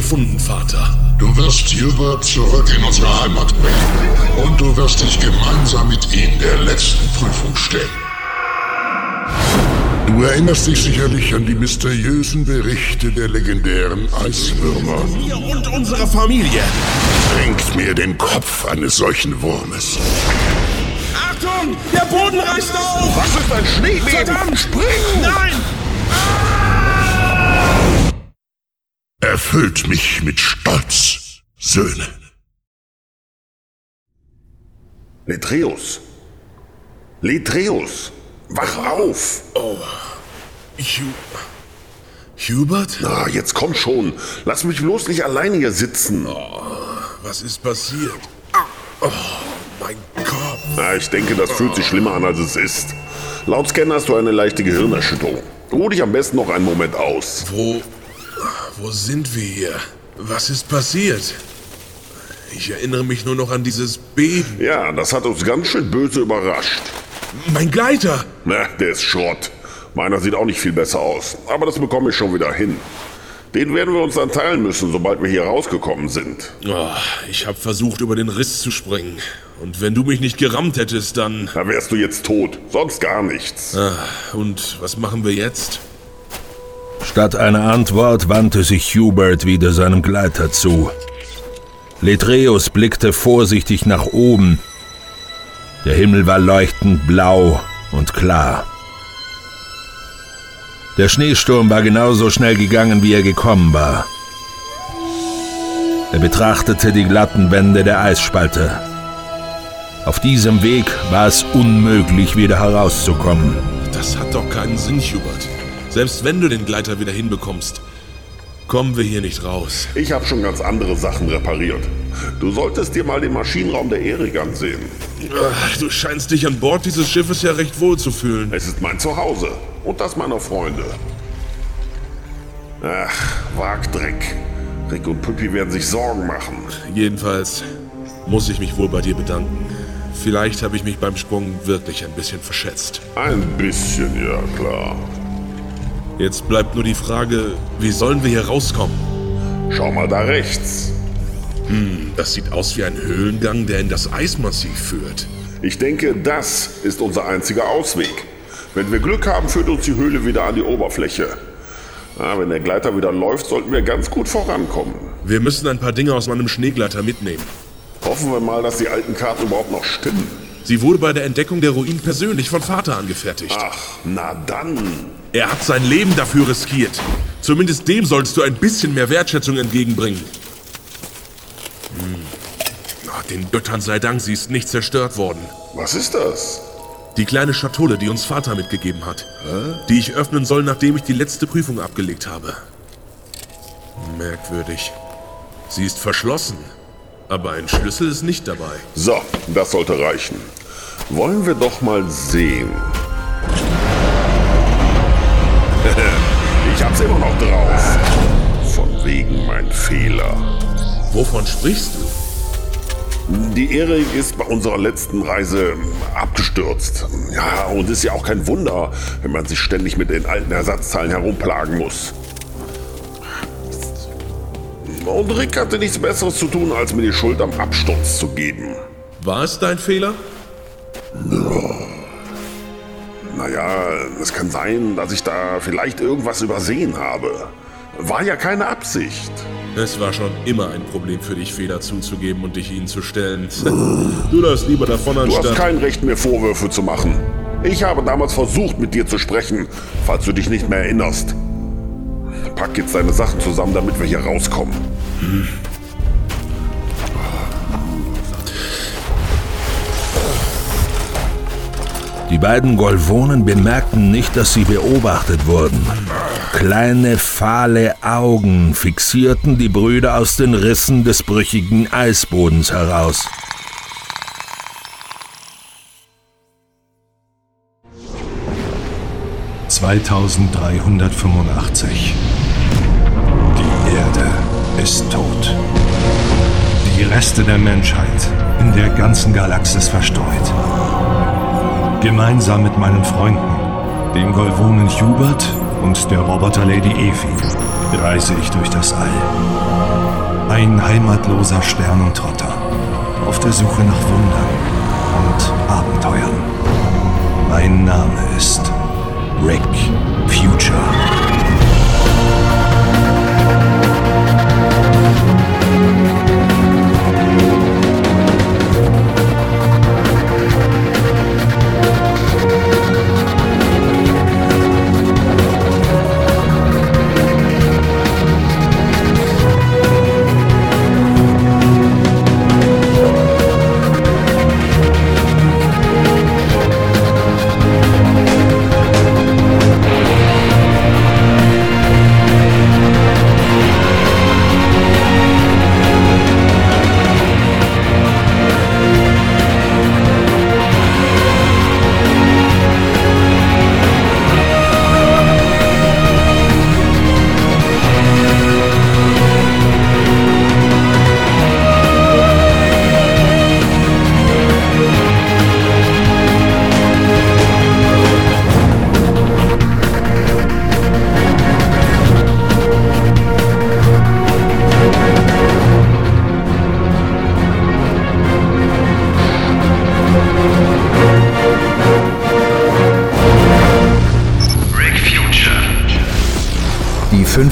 gefunden, Vater. Du wirst Hubert zurück in unsere Heimat bringen. Und du wirst dich gemeinsam mit ihm der letzten Prüfung stellen. Du erinnerst dich sicherlich an die mysteriösen Berichte der legendären Eiswürmer. Mir und unserer Familie. Bringt mir den Kopf eines solchen Wurmes. Achtung! Der Boden reißt auf! Was ist ein Schneebeben? Verdammt! Spring! Nein! Erfüllt mich mit Stolz, Söhne. Letreus. Letreus. Wach auf. Hu Hubert? Na, jetzt komm schon. Lass mich bloß nicht alleine hier sitzen. Was ist passiert? Oh, mein Kopf. Na, ich denke, das fühlt sich schlimmer an, als es ist. Laut Scan hast du eine leichte Gehirnerschütterung. Ruh dich am besten noch einen Moment aus. Wo. Wo sind wir hier? Was ist passiert? Ich erinnere mich nur noch an dieses Beben. Ja, das hat uns ganz schön böse überrascht. Mein Gleiter! Na, der ist Schrott. Meiner sieht auch nicht viel besser aus. Aber das bekomme ich schon wieder hin. Den werden wir uns dann teilen müssen, sobald wir hier rausgekommen sind. Oh, ich habe versucht, über den Riss zu springen. Und wenn du mich nicht gerammt hättest, dann. Da wärst du jetzt tot. Sonst gar nichts. Ah, und was machen wir jetzt? Statt einer Antwort wandte sich Hubert wieder seinem Gleiter zu. Letreus blickte vorsichtig nach oben. Der Himmel war leuchtend blau und klar. Der Schneesturm war genauso schnell gegangen, wie er gekommen war. Er betrachtete die glatten Wände der Eisspalte. Auf diesem Weg war es unmöglich, wieder herauszukommen. Das hat doch keinen Sinn, Hubert. Selbst wenn du den Gleiter wieder hinbekommst, kommen wir hier nicht raus. Ich habe schon ganz andere Sachen repariert. Du solltest dir mal den Maschinenraum der Erik ansehen. Ach, du scheinst dich an Bord dieses Schiffes ja recht wohl zu fühlen. Es ist mein Zuhause und das meiner Freunde. Ach, Wagdreck. Rick und Püppi werden sich Sorgen machen. Jedenfalls muss ich mich wohl bei dir bedanken. Vielleicht habe ich mich beim Sprung wirklich ein bisschen verschätzt. Ein bisschen, ja klar. Jetzt bleibt nur die Frage, wie sollen wir hier rauskommen? Schau mal da rechts. Das sieht aus wie ein Höhlengang, der in das Eismassiv führt. Ich denke, das ist unser einziger Ausweg. Wenn wir Glück haben, führt uns die Höhle wieder an die Oberfläche. Na, wenn der Gleiter wieder läuft, sollten wir ganz gut vorankommen. Wir müssen ein paar Dinge aus meinem Schneegleiter mitnehmen. Hoffen wir mal, dass die alten Karten überhaupt noch stimmen. Sie wurde bei der Entdeckung der Ruinen persönlich von Vater angefertigt. Ach, na dann. Er hat sein Leben dafür riskiert. Zumindest dem solltest du ein bisschen mehr Wertschätzung entgegenbringen. Hm. Ah, Den Göttern sei Dank, sie ist nicht zerstört worden. Was ist das? Die kleine Schatulle, die uns Vater mitgegeben hat. Die ich öffnen soll, nachdem ich die letzte Prüfung abgelegt habe. Merkwürdig. Sie ist verschlossen. Aber ein Schlüssel ist nicht dabei. So, das sollte reichen. Wollen wir doch mal sehen. ich hab's immer noch drauf. Von wegen mein Fehler. Wovon sprichst du? Die Erik ist bei unserer letzten Reise abgestürzt. Ja, und ist ja auch kein Wunder, wenn man sich ständig mit den alten Ersatzteilen herumplagen muss. Und Rick hatte nichts Besseres zu tun, als mir die Schuld am Absturz zu geben. War es dein Fehler? Naja, es kann sein, dass ich da vielleicht irgendwas übersehen habe. War ja keine Absicht. Es war schon immer ein Problem für dich, Fehler zuzugeben und dich ihnen zu stellen. Du läufst lieber davon Du hast anstatt... kein Recht, mir Vorwürfe zu machen. Ich habe damals versucht, mit dir zu sprechen, falls du dich nicht mehr erinnerst. Pack jetzt deine Sachen zusammen, damit wir hier rauskommen. Die beiden Golvonen bemerkten nicht, dass sie beobachtet wurden. Kleine, fahle Augen fixierten die Brüder aus den Rissen des brüchigen Eisbodens heraus. ...2385. Erde ist tot. Die Reste der Menschheit in der ganzen Galaxis verstreut. Gemeinsam mit meinen Freunden, dem Golvonen Hubert und der Roboter Lady Evi, reise ich durch das All. ein heimatloser Sternentrotter auf der Suche nach Wundern und Abenteuern. Mein Name ist Rick Future.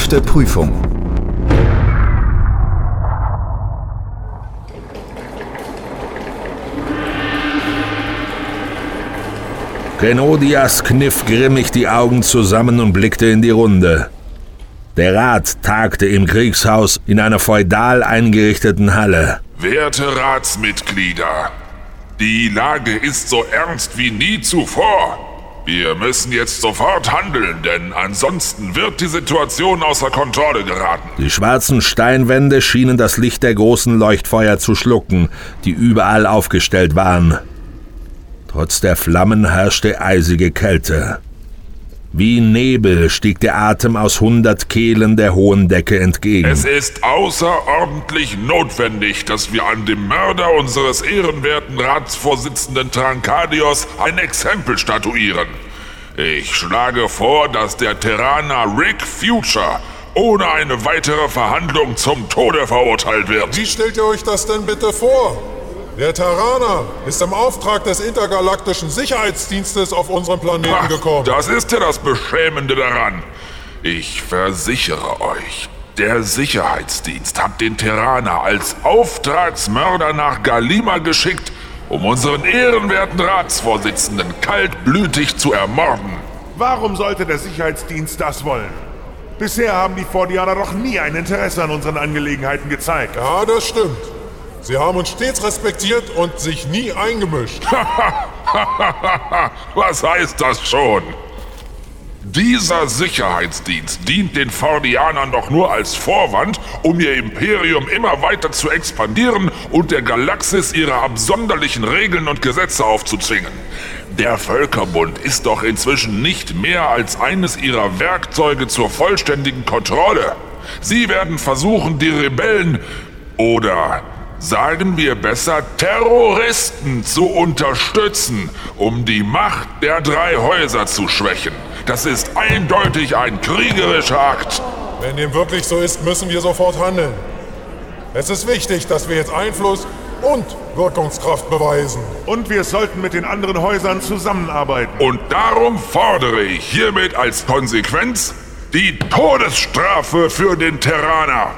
Fünfte Prüfung. Grenodias kniff grimmig die Augen zusammen und blickte in die Runde. Der Rat tagte im Kriegshaus in einer feudal eingerichteten Halle. Werte Ratsmitglieder, die Lage ist so ernst wie nie zuvor. Wir müssen jetzt sofort handeln, denn ansonsten wird die Situation außer Kontrolle geraten. Die schwarzen Steinwände schienen das Licht der großen Leuchtfeuer zu schlucken, die überall aufgestellt waren. Trotz der Flammen herrschte eisige Kälte. Wie Nebel stieg der Atem aus hundert Kehlen der hohen Decke entgegen. Es ist außerordentlich notwendig, dass wir an dem Mörder unseres ehrenwerten Ratsvorsitzenden Trankadios ein Exempel statuieren. Ich schlage vor, dass der Terraner Rick Future ohne eine weitere Verhandlung zum Tode verurteilt wird. Wie stellt ihr euch das denn bitte vor? Der Terraner ist im Auftrag des intergalaktischen Sicherheitsdienstes auf unseren Planeten Ach, gekommen. Das ist ja das Beschämende daran. Ich versichere euch, der Sicherheitsdienst hat den Terraner als Auftragsmörder nach Galima geschickt, um unseren ehrenwerten Ratsvorsitzenden kaltblütig zu ermorden. Warum sollte der Sicherheitsdienst das wollen? Bisher haben die Fordianer doch nie ein Interesse an unseren Angelegenheiten gezeigt. Ja, das stimmt. Sie haben uns stets respektiert und sich nie eingemischt. Was heißt das schon? Dieser Sicherheitsdienst dient den Fordianern doch nur als Vorwand, um ihr Imperium immer weiter zu expandieren und der Galaxis ihre absonderlichen Regeln und Gesetze aufzuzwingen. Der Völkerbund ist doch inzwischen nicht mehr als eines ihrer Werkzeuge zur vollständigen Kontrolle. Sie werden versuchen, die Rebellen oder sagen wir besser Terroristen zu unterstützen, um die Macht der drei Häuser zu schwächen. Das ist eindeutig ein kriegerischer Akt. Wenn dem wirklich so ist, müssen wir sofort handeln. Es ist wichtig, dass wir jetzt Einfluss und Wirkungskraft beweisen. Und wir sollten mit den anderen Häusern zusammenarbeiten. Und darum fordere ich hiermit als Konsequenz die Todesstrafe für den Terraner.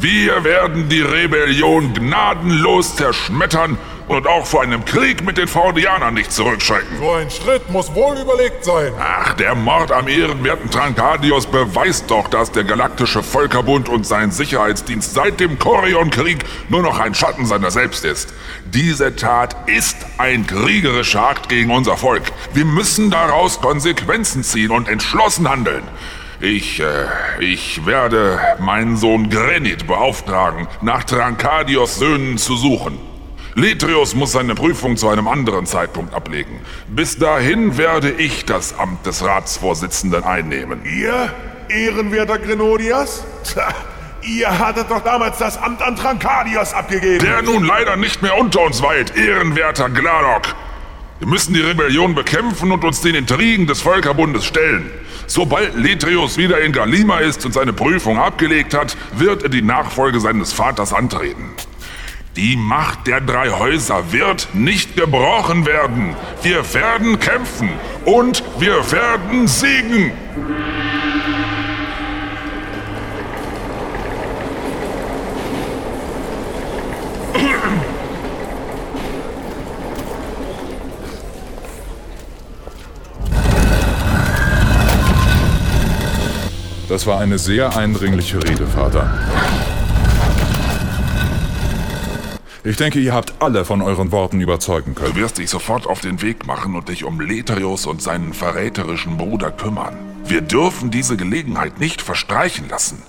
Wir werden die Rebellion gnadenlos zerschmettern und auch vor einem Krieg mit den Fordianern nicht zurückschrecken. So ein Schritt muss wohl überlegt sein. Ach, der Mord am ehrenwerten Trankadios beweist doch, dass der Galaktische Völkerbund und sein Sicherheitsdienst seit dem Korion-Krieg nur noch ein Schatten seiner selbst ist. Diese Tat ist ein kriegerischer Akt gegen unser Volk. Wir müssen daraus Konsequenzen ziehen und entschlossen handeln. Ich, äh, ich werde meinen Sohn Grenit beauftragen, nach Trankadios Söhnen zu suchen. Letrius muss seine Prüfung zu einem anderen Zeitpunkt ablegen. Bis dahin werde ich das Amt des Ratsvorsitzenden einnehmen. Ihr, ehrenwerter Grenodias? Tja, ihr hattet doch damals das Amt an Trankadios abgegeben. Der nun leider nicht mehr unter uns weilt, ehrenwerter Gladok. Wir müssen die Rebellion bekämpfen und uns den Intrigen des Völkerbundes stellen. Sobald Letreus wieder in Galima ist und seine Prüfung abgelegt hat, wird er die Nachfolge seines Vaters antreten. Die Macht der drei Häuser wird nicht gebrochen werden. Wir werden kämpfen und wir werden siegen. Das war eine sehr eindringliche Rede, Vater. Ich denke, ihr habt alle von euren Worten überzeugen können. Du wirst dich sofort auf den Weg machen und dich um Letrius und seinen verräterischen Bruder kümmern. Wir dürfen diese Gelegenheit nicht verstreichen lassen.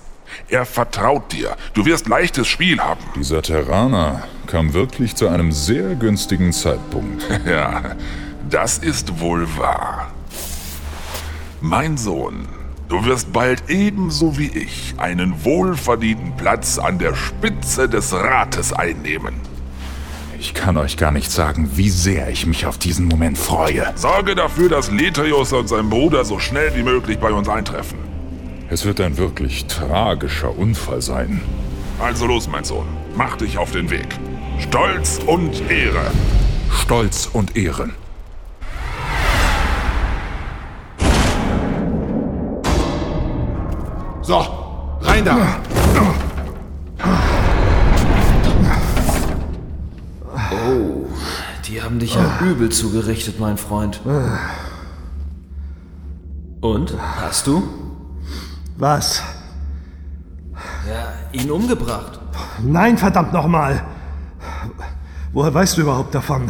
Er vertraut dir. Du wirst leichtes Spiel haben. Dieser Terraner kam wirklich zu einem sehr günstigen Zeitpunkt. ja, das ist wohl wahr. Mein Sohn, du wirst bald ebenso wie ich einen wohlverdienten Platz an der Spitze des Rates einnehmen. Ich kann euch gar nicht sagen, wie sehr ich mich auf diesen Moment freue. Sorge dafür, dass Letrius und sein Bruder so schnell wie möglich bei uns eintreffen. Es wird ein wirklich tragischer Unfall sein. Also los, mein Sohn. Mach dich auf den Weg. Stolz und Ehre. Stolz und Ehren. So, rein da! Oh, die haben dich ja übel zugerichtet, mein Freund. Und? Hast du? Was? Ja, ihn umgebracht. Nein, verdammt nochmal! Woher weißt du überhaupt davon?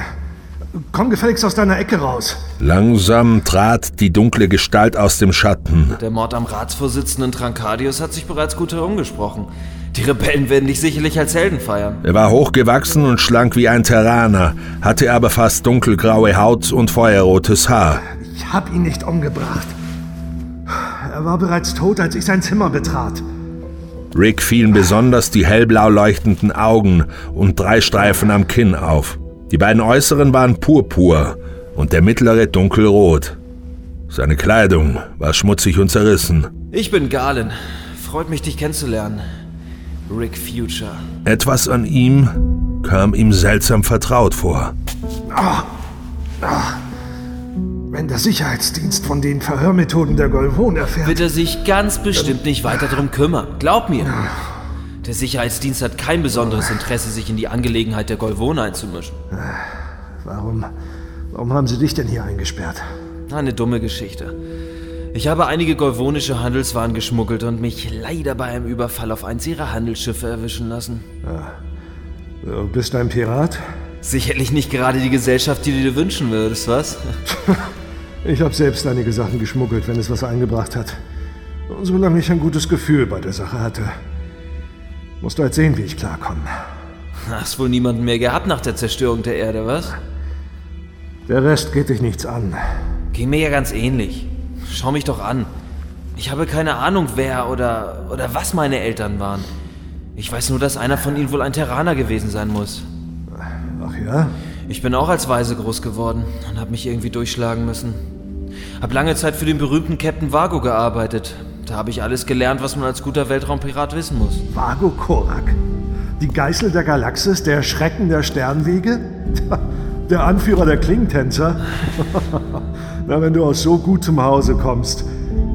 Komm gefälligst aus deiner Ecke raus. Langsam trat die dunkle Gestalt aus dem Schatten. Der Mord am Ratsvorsitzenden Trancadius hat sich bereits gut herumgesprochen. Die Rebellen werden dich sicherlich als Helden feiern. Er war hochgewachsen und schlank wie ein Terraner, hatte aber fast dunkelgraue Haut und feuerrotes Haar. Ich hab ihn nicht umgebracht. Er war bereits tot, als ich sein Zimmer betrat. Rick fielen besonders die hellblau leuchtenden Augen und drei Streifen am Kinn auf. Die beiden äußeren waren purpur und der mittlere dunkelrot. Seine Kleidung war schmutzig und zerrissen. Ich bin Galen. Freut mich, dich kennenzulernen. Rick Future. Etwas an ihm kam ihm seltsam vertraut vor. Ah, ah. Wenn der Sicherheitsdienst von den Verhörmethoden der Golvon erfährt. Wird er sich ganz bestimmt nicht weiter darum kümmern. Glaub mir. Der Sicherheitsdienst hat kein besonderes Interesse, sich in die Angelegenheit der Golvon einzumischen. Warum, warum haben sie dich denn hier eingesperrt? Eine dumme Geschichte. Ich habe einige golvonische Handelswaren geschmuggelt und mich leider bei einem Überfall auf eins ihrer Handelsschiffe erwischen lassen. Ja. Du bist ein Pirat? Sicherlich nicht gerade die Gesellschaft, die du dir wünschen würdest, was? ich habe selbst einige Sachen geschmuggelt, wenn es was eingebracht hat. Solange ich ein gutes Gefühl bei der Sache hatte. Musst du halt sehen, wie ich klarkomme. Hast wohl niemanden mehr gehabt nach der Zerstörung der Erde, was? Der Rest geht dich nichts an. Ging mir ja ganz ähnlich. Schau mich doch an. Ich habe keine Ahnung, wer oder, oder was meine Eltern waren. Ich weiß nur, dass einer von ihnen wohl ein Terraner gewesen sein muss. Ach ja? Ich bin auch als Weise groß geworden und habe mich irgendwie durchschlagen müssen. Hab lange Zeit für den berühmten Captain Vago gearbeitet. Da habe ich alles gelernt, was man als guter Weltraumpirat wissen muss. Vago Korak? Die Geißel der Galaxis, der Schrecken der Sternwege? Der Anführer der Klingtänzer? Na, wenn du aus so gutem Hause kommst,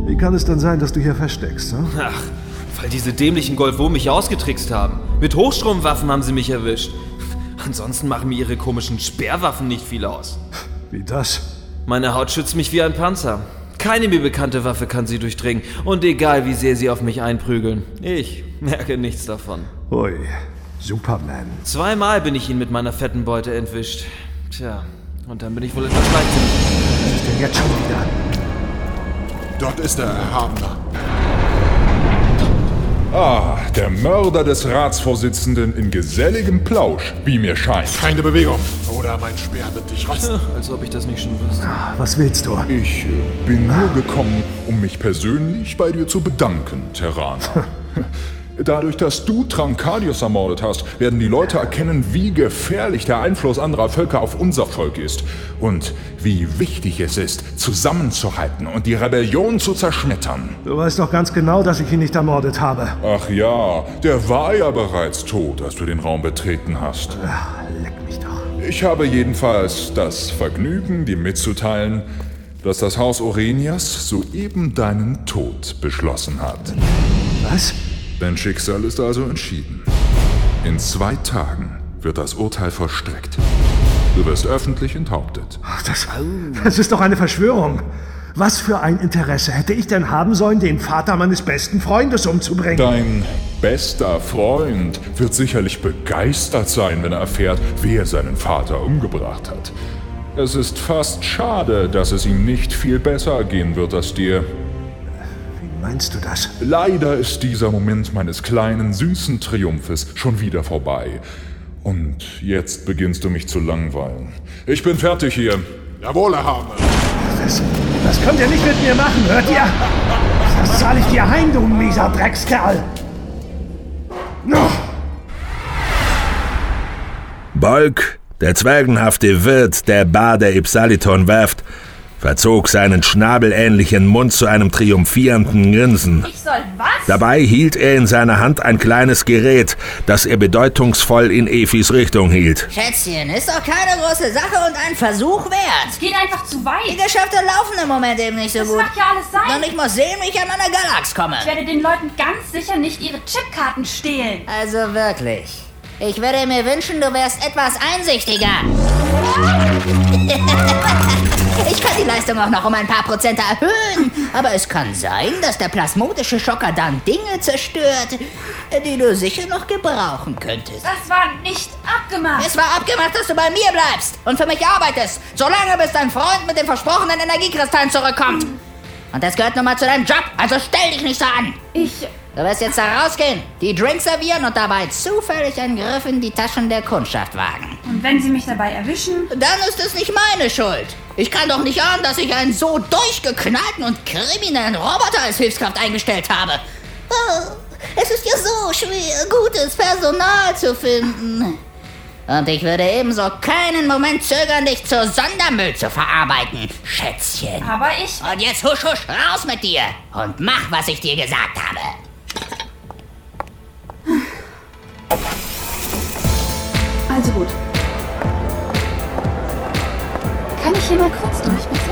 wie kann es dann sein, dass du hier versteckst? Hm? Ach, weil diese dämlichen Golfo mich ausgetrickst haben. Mit Hochstromwaffen haben sie mich erwischt. Ansonsten machen mir ihre komischen Sperrwaffen nicht viel aus. Wie das? Meine Haut schützt mich wie ein Panzer. Keine mir bekannte Waffe kann sie durchdringen. Und egal, wie sehr sie auf mich einprügeln, ich merke nichts davon. Ui, Superman. Zweimal bin ich ihn mit meiner fetten Beute entwischt. Tja, und dann bin ich wohl etwas leichtsinnig. Was ist denn jetzt schon wieder? Dort ist er, Erhabener. Ah, der Mörder des Ratsvorsitzenden in geselligem Plausch, wie mir scheint. Keine Bewegung. Oder mein Speer wird dich rosten. Als ob ich das nicht schon wüsste. Was willst du? Ich äh, bin nur gekommen, um mich persönlich bei dir zu bedanken, Terraner. Dadurch, dass du Trancadius ermordet hast, werden die Leute erkennen, wie gefährlich der Einfluss anderer Völker auf unser Volk ist und wie wichtig es ist, zusammenzuhalten und die Rebellion zu zerschmettern. Du weißt doch ganz genau, dass ich ihn nicht ermordet habe. Ach ja, der war ja bereits tot, als du den Raum betreten hast. Ja, leck mich doch. Ich habe jedenfalls das Vergnügen, dir mitzuteilen, dass das Haus Orenias soeben deinen Tod beschlossen hat. Was? Dein Schicksal ist also entschieden. In zwei Tagen wird das Urteil vollstreckt. Du wirst öffentlich enthauptet. Ach, das, das ist doch eine Verschwörung. Was für ein Interesse hätte ich denn haben sollen, den Vater meines besten Freundes umzubringen? Dein bester Freund wird sicherlich begeistert sein, wenn er erfährt, wer seinen Vater umgebracht hat. Es ist fast schade, dass es ihm nicht viel besser gehen wird als dir. Meinst du das? Leider ist dieser Moment meines kleinen, süßen Triumphes schon wieder vorbei. Und jetzt beginnst du mich zu langweilen. Ich bin fertig hier. Jawohl, Herr Hame. Das, das könnt ihr nicht mit mir machen, hört ihr? Das zahle ich dir heim, du mieser Dreckskerl. No. Bolk, der zwergenhafte Wirt der Bar der Ipsaliton werft, verzog seinen schnabelähnlichen Mund zu einem triumphierenden Grinsen. Ich soll was? Dabei hielt er in seiner Hand ein kleines Gerät, das er bedeutungsvoll in Efis Richtung hielt. Schätzchen, ist doch keine große Sache und ein Versuch wert. Es geht einfach zu weit. Die Geschäfte laufen im Moment eben nicht so Das gut. mag ja alles sein. Und ich muss sehen, wie ich an meine Galax komme. Ich werde den Leuten ganz sicher nicht ihre Chipkarten stehlen. Also wirklich. Ich würde mir wünschen, du wärst etwas einsichtiger. Ich kann die Leistung auch noch um ein paar Prozent erhöhen. Aber es kann sein, dass der plasmodische Schocker dann Dinge zerstört, die du sicher noch gebrauchen könntest. Das war nicht abgemacht. Es war abgemacht, dass du bei mir bleibst und für mich arbeitest, solange bis dein Freund mit den versprochenen Energiekristallen zurückkommt. Und das gehört nun mal zu deinem Job, also stell dich nicht so an. Ich. Du wirst jetzt da rausgehen, die Drinks servieren und dabei zufällig einen Griff in die Taschen der Kundschaft wagen. Und wenn sie mich dabei erwischen? Dann ist es nicht meine Schuld. Ich kann doch nicht ahnen, dass ich einen so durchgeknallten und kriminellen Roboter als Hilfskraft eingestellt habe. Oh, es ist ja so schwer, gutes Personal zu finden. Und ich würde ebenso keinen Moment zögern, dich zu Sondermüll zu verarbeiten, Schätzchen. Aber ich. Und jetzt husch husch raus mit dir und mach, was ich dir gesagt habe. Also gut. Kann ich hier mal kurz durch,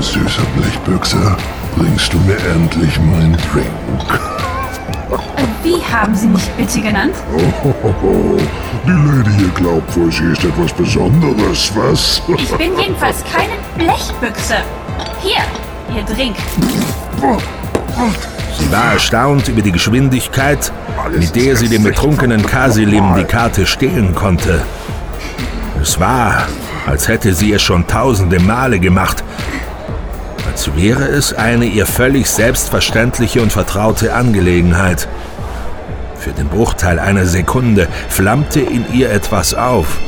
du süßer Blechbüchse, bringst du mir endlich meinen Drink. Wie haben Sie mich bitte genannt? Oh, die Lady hier glaubt wohl, sie ist etwas Besonderes, was? Ich bin jedenfalls keine Blechbüchse. Hier, Ihr Drink. Sie war erstaunt über die Geschwindigkeit, mit der sie dem betrunkenen Kasilim die Karte stehlen konnte. Es war, als hätte sie es schon tausende Male gemacht. Als wäre es eine ihr völlig selbstverständliche und vertraute Angelegenheit. Für den Bruchteil einer Sekunde flammte in ihr etwas auf.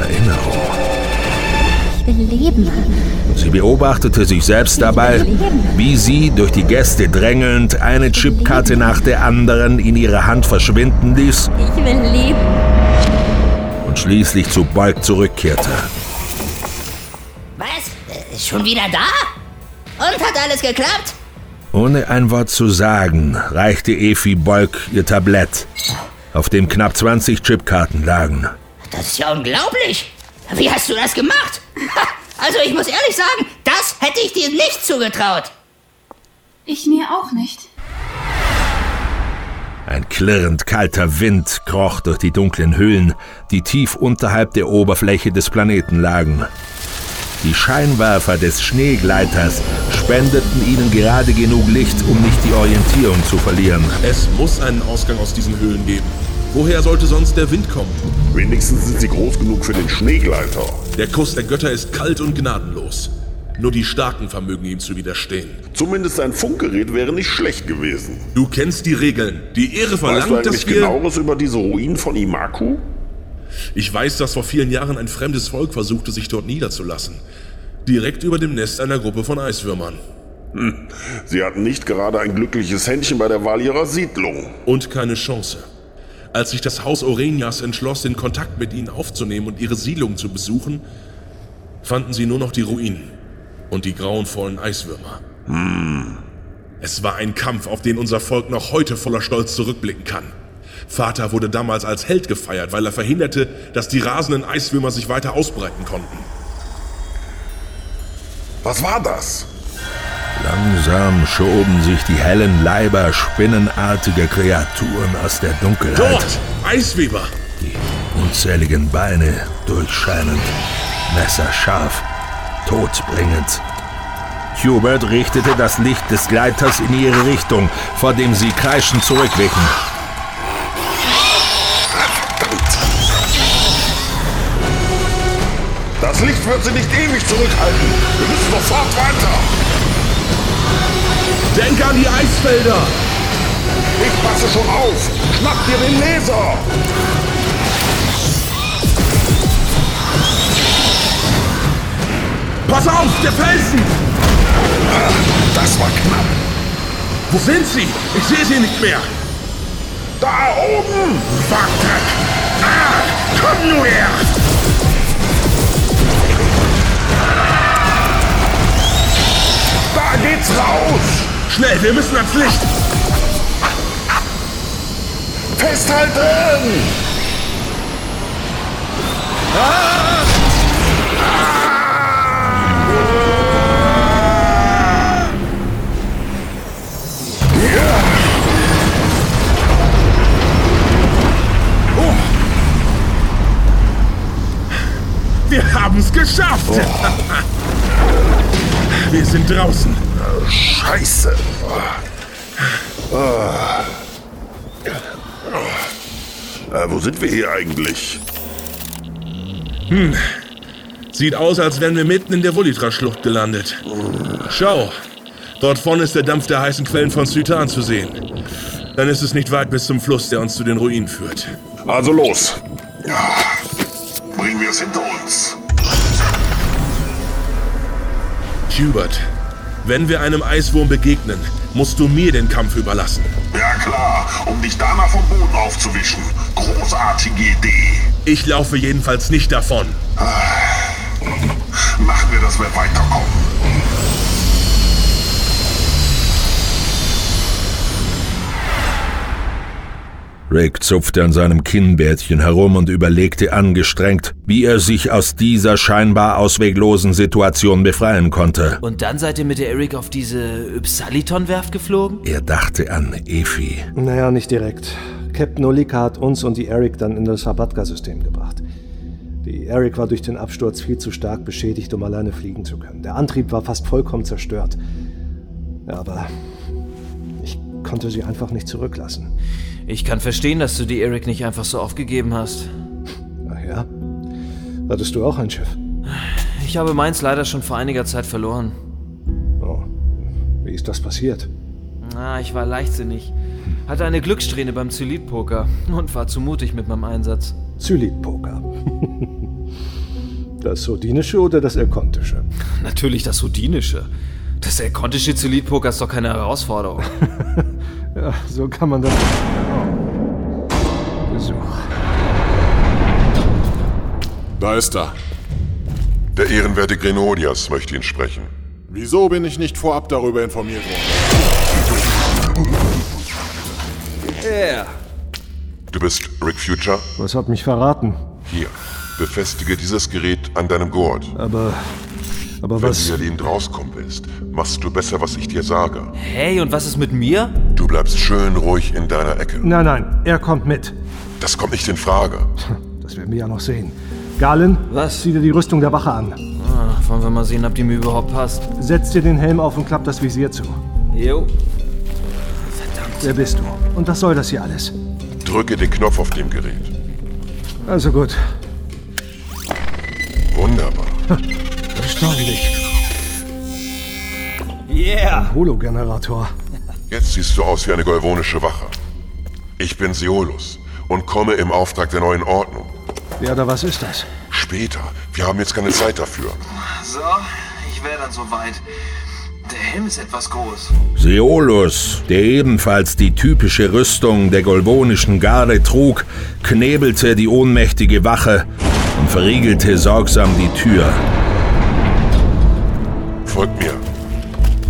Erinnerung. Ich will leben. Sie beobachtete sich selbst dabei, wie sie durch die Gäste drängelnd eine Chipkarte nach der anderen in ihre Hand verschwinden ließ Ich will leben. und schließlich zu Bolk zurückkehrte. Was? Äh, Schon wieder da? Und hat alles geklappt? Ohne ein Wort zu sagen, reichte Efi Bolk ihr Tablett, auf dem knapp 20 Chipkarten lagen. Das ist ja unglaublich. Wie hast du das gemacht? Also ich muss ehrlich sagen, das hätte ich dir nicht zugetraut. Ich mir auch nicht. Ein klirrend kalter Wind kroch durch die dunklen Höhlen, die tief unterhalb der Oberfläche des Planeten lagen. Die Scheinwerfer des Schneegleiters spendeten ihnen gerade genug Licht, um nicht die Orientierung zu verlieren. Es muss einen Ausgang aus diesen Höhlen geben. Woher sollte sonst der Wind kommen? Wenigstens sind sie groß genug für den Schneegleiter. Der Kuss der Götter ist kalt und gnadenlos. Nur die Starken vermögen ihm zu widerstehen. Zumindest ein Funkgerät wäre nicht schlecht gewesen. Du kennst die Regeln. Die Ehre Weißt du verlangt, eigentlich dass wir... genaueres über diese Ruinen von Imaku? Ich weiß, dass vor vielen Jahren ein fremdes Volk versuchte, sich dort niederzulassen. Direkt über dem Nest einer Gruppe von Eiswürmern. Hm. Sie hatten nicht gerade ein glückliches Händchen bei der Wahl ihrer Siedlung. Und keine Chance. Als sich das Haus Orenias entschloss, den Kontakt mit ihnen aufzunehmen und ihre Siedlung zu besuchen, fanden sie nur noch die Ruinen und die grauenvollen Eiswürmer. Hm. Es war ein Kampf, auf den unser Volk noch heute voller Stolz zurückblicken kann. Vater wurde damals als Held gefeiert, weil er verhinderte, dass die rasenden Eiswürmer sich weiter ausbreiten konnten. Was war das? Langsam schoben sich die hellen Leiber spinnenartiger Kreaturen aus der Dunkelheit. Dort! Eisweber! Die unzähligen Beine durchscheinend, messerscharf, todbringend. Hubert richtete das Licht des Gleiters in ihre Richtung, vor dem sie kreischend zurückwichen. Das Licht wird sie nicht ewig zurückhalten. Wir müssen sofort weiter. Denk an die Eisfelder! Ich passe schon auf. Schnapp dir den Laser. Pass auf, der Felsen! Das war knapp. Wo sind sie? Ich sehe sie nicht mehr. Da oben! Warte! Ah, komm nur her! Geht's raus! Schnell, wir müssen ans Licht! Festhalten! Ah! Oh. Wir haben's geschafft! Wir sind draußen. Scheiße. Äh, wo sind wir hier eigentlich? Hm. Sieht aus, als wären wir mitten in der Vulitra-Schlucht gelandet. Schau, dort vorne ist der Dampf der heißen Quellen von Zytan zu sehen. Dann ist es nicht weit bis zum Fluss, der uns zu den Ruinen führt. Also los. Ja. Bringen wir es hinter uns. Hubert, wenn wir einem Eiswurm begegnen, musst du mir den Kampf überlassen. Ja klar, um dich danach vom Boden aufzuwischen. Großartige Idee. Ich laufe jedenfalls nicht davon. Machen wir, dass wir weiterkommen. Rick zupfte an seinem Kinnbärtchen herum und überlegte angestrengt, wie er sich aus dieser scheinbar ausweglosen Situation befreien konnte. Und dann seid ihr mit der Eric auf diese Ypsaliton-Werft geflogen? Er dachte an Efi. Naja, nicht direkt. Captain Olika hat uns und die Eric dann in das Sabatka-System gebracht. Die Eric war durch den Absturz viel zu stark beschädigt, um alleine fliegen zu können. Der Antrieb war fast vollkommen zerstört. Aber ich konnte sie einfach nicht zurücklassen. Ich kann verstehen, dass du die Eric nicht einfach so aufgegeben hast. Ach ja? Hattest du auch ein Schiff? Ich habe meins leider schon vor einiger Zeit verloren. Oh, wie ist das passiert? Ah, ich war leichtsinnig. Hatte eine Glückssträhne beim Zylit-Poker und war zu mutig mit meinem Einsatz. Zylit-Poker. das Sodinische oder das Erkontische? Natürlich das Sodinische. Das Erkontische Zylit-Poker ist doch keine Herausforderung. ja, so kann man das. Oh. Besuch. Da ist er. Der ehrenwerte Grenodias möchte ihn sprechen. Wieso bin ich nicht vorab darüber informiert worden? Er. Du bist Rick Future? Was hat mich verraten? Hier, befestige dieses Gerät an deinem Gurt. Aber. Aber Wenn was. du hier rauskommen willst, machst du besser, was ich dir sage. Hey, und was ist mit mir? Du bleibst schön ruhig in deiner Ecke. Nein, nein, er kommt mit. Das kommt nicht in Frage. Das werden wir ja noch sehen. Galen, was? Zieh dir die Rüstung der Wache an. Ah, wollen wir mal sehen, ob die mir überhaupt passt. Setz dir den Helm auf und klapp das Visier zu. Jo. Verdammt. Wer bist du? Und was soll das hier alles? Drücke den Knopf auf dem Gerät. Also gut. Erstaunlich. Yeah! Hologenerator. Jetzt siehst du aus wie eine golvonische Wache. Ich bin Seolus und komme im Auftrag der neuen Ordnung. Ja, oder was ist das? Später. Wir haben jetzt keine Zeit dafür. So, ich wäre dann soweit. Der Helm ist etwas groß. Seolus, der ebenfalls die typische Rüstung der golvonischen Garde trug, knebelte die ohnmächtige Wache und verriegelte sorgsam die Tür. Folgt mir.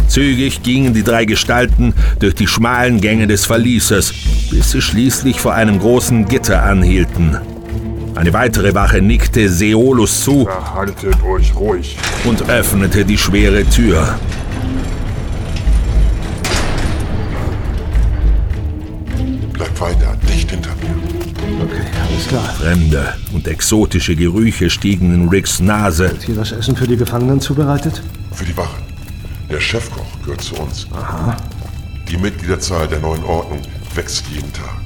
Zügig gingen die drei Gestalten durch die schmalen Gänge des Verlieses, bis sie schließlich vor einem großen Gitter anhielten. Eine weitere Wache nickte Seolus zu Haltet euch ruhig. und öffnete die schwere Tür. Bleibt weiter, dicht hinter mir. Okay, alles klar. Fremde und exotische Gerüche stiegen in Ricks Nase. Wird hier das Essen für die Gefangenen zubereitet? Für die Wache. Der Chefkoch gehört zu uns. Aha. Die Mitgliederzahl der neuen Ordnung wächst jeden Tag.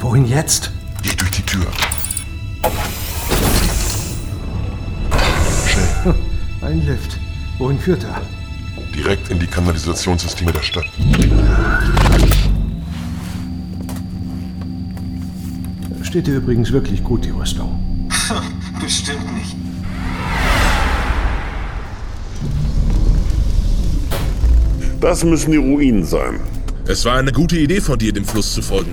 Wohin jetzt? Geh durch die Tür. Ein Lift. Wohin führt er? Direkt in die Kanalisationssysteme der Stadt. Steht dir übrigens wirklich gut, die Rüstung. Bestimmt nicht. Das müssen die Ruinen sein. Es war eine gute Idee von dir, dem Fluss zu folgen.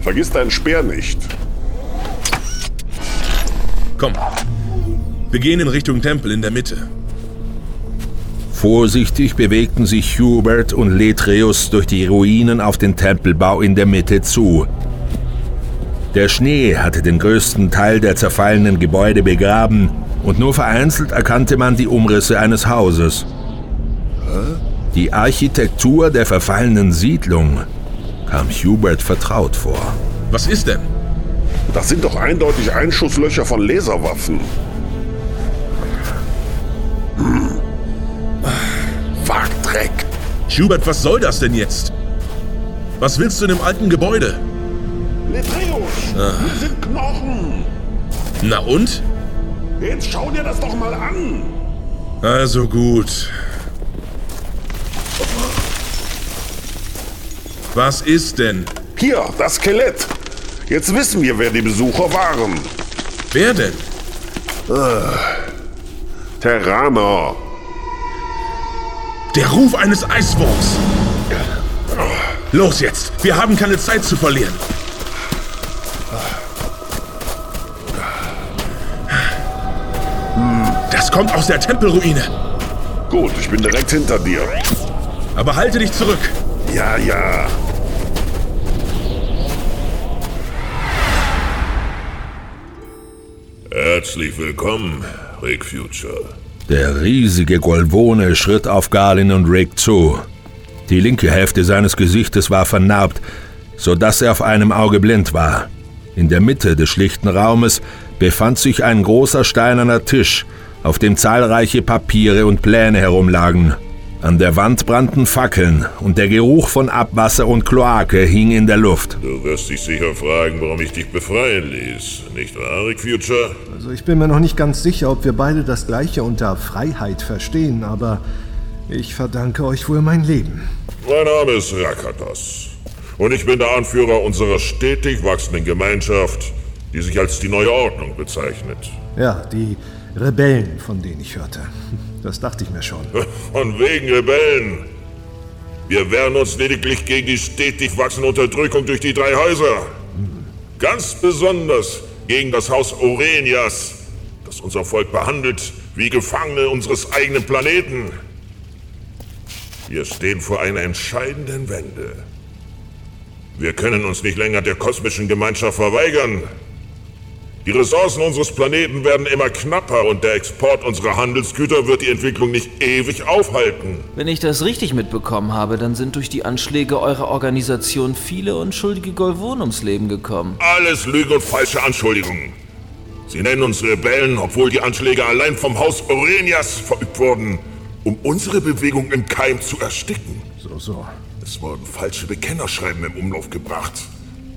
Vergiss deinen Speer nicht. Komm. Wir gehen in Richtung Tempel in der Mitte. Vorsichtig bewegten sich Hubert und Letreus durch die Ruinen auf den Tempelbau in der Mitte zu. Der Schnee hatte den größten Teil der zerfallenen Gebäude begraben und nur vereinzelt erkannte man die Umrisse eines Hauses. Die Architektur der verfallenen Siedlung kam Hubert vertraut vor. Was ist denn? Das sind doch eindeutig Einschusslöcher von Laserwaffen. Hm. Wagdreck. Schubert, was soll das denn jetzt? Was willst du in dem alten Gebäude? Letreus, Ah. hier sind Knochen. Na und? Jetzt schau dir das doch mal an. Also gut. Was ist denn? Hier, das Skelett. Jetzt wissen wir, wer die Besucher waren. Wer denn? Terraner. Der Ruf eines Eiswurms. Los jetzt, wir haben keine Zeit zu verlieren. Das kommt aus der Tempelruine. Gut, ich bin direkt hinter dir. Aber halte dich zurück. Ja, ja. Herzlich willkommen, Rick Future. Der riesige Golvone schritt auf Garlin und Rick zu. Die linke Hälfte seines Gesichtes war vernarbt, so dass er auf einem Auge blind war. In der Mitte des schlichten Raumes befand sich ein großer steinerner Tisch, auf dem zahlreiche Papiere und Pläne herumlagen. An der Wand brannten Fackeln und der Geruch von Abwasser und Kloake hing in der Luft. Du wirst dich sicher fragen, warum ich dich befreien ließ. Nicht wahr, Rick Future? Also ich bin mir noch nicht ganz sicher, ob wir beide das gleiche unter Freiheit verstehen, aber ich verdanke euch wohl mein Leben. Mein Name ist Rakatos. Und ich bin der Anführer unserer stetig wachsenden Gemeinschaft, die sich als die neue Ordnung bezeichnet. Ja, die Rebellen, von denen ich hörte. Das dachte ich mir schon. Von wegen Rebellen. Wir wehren uns lediglich gegen die stetig wachsende Unterdrückung durch die drei Häuser. Ganz besonders gegen das Haus Orenias, das unser Volk behandelt wie Gefangene unseres eigenen Planeten. Wir stehen vor einer entscheidenden Wende. Wir können uns nicht länger der kosmischen Gemeinschaft verweigern. Die Ressourcen unseres Planeten werden immer knapper und der Export unserer Handelsgüter wird die Entwicklung nicht ewig aufhalten. Wenn ich das richtig mitbekommen habe, dann sind durch die Anschläge eurer Organisation viele unschuldige Golvonen ums Leben gekommen. Alles Lügen und falsche Anschuldigungen. Sie nennen uns Rebellen, obwohl die Anschläge allein vom Haus Orenias verübt wurden, um unsere Bewegung im Keim zu ersticken. So, so. Es wurden falsche Bekennerschreiben im Umlauf gebracht.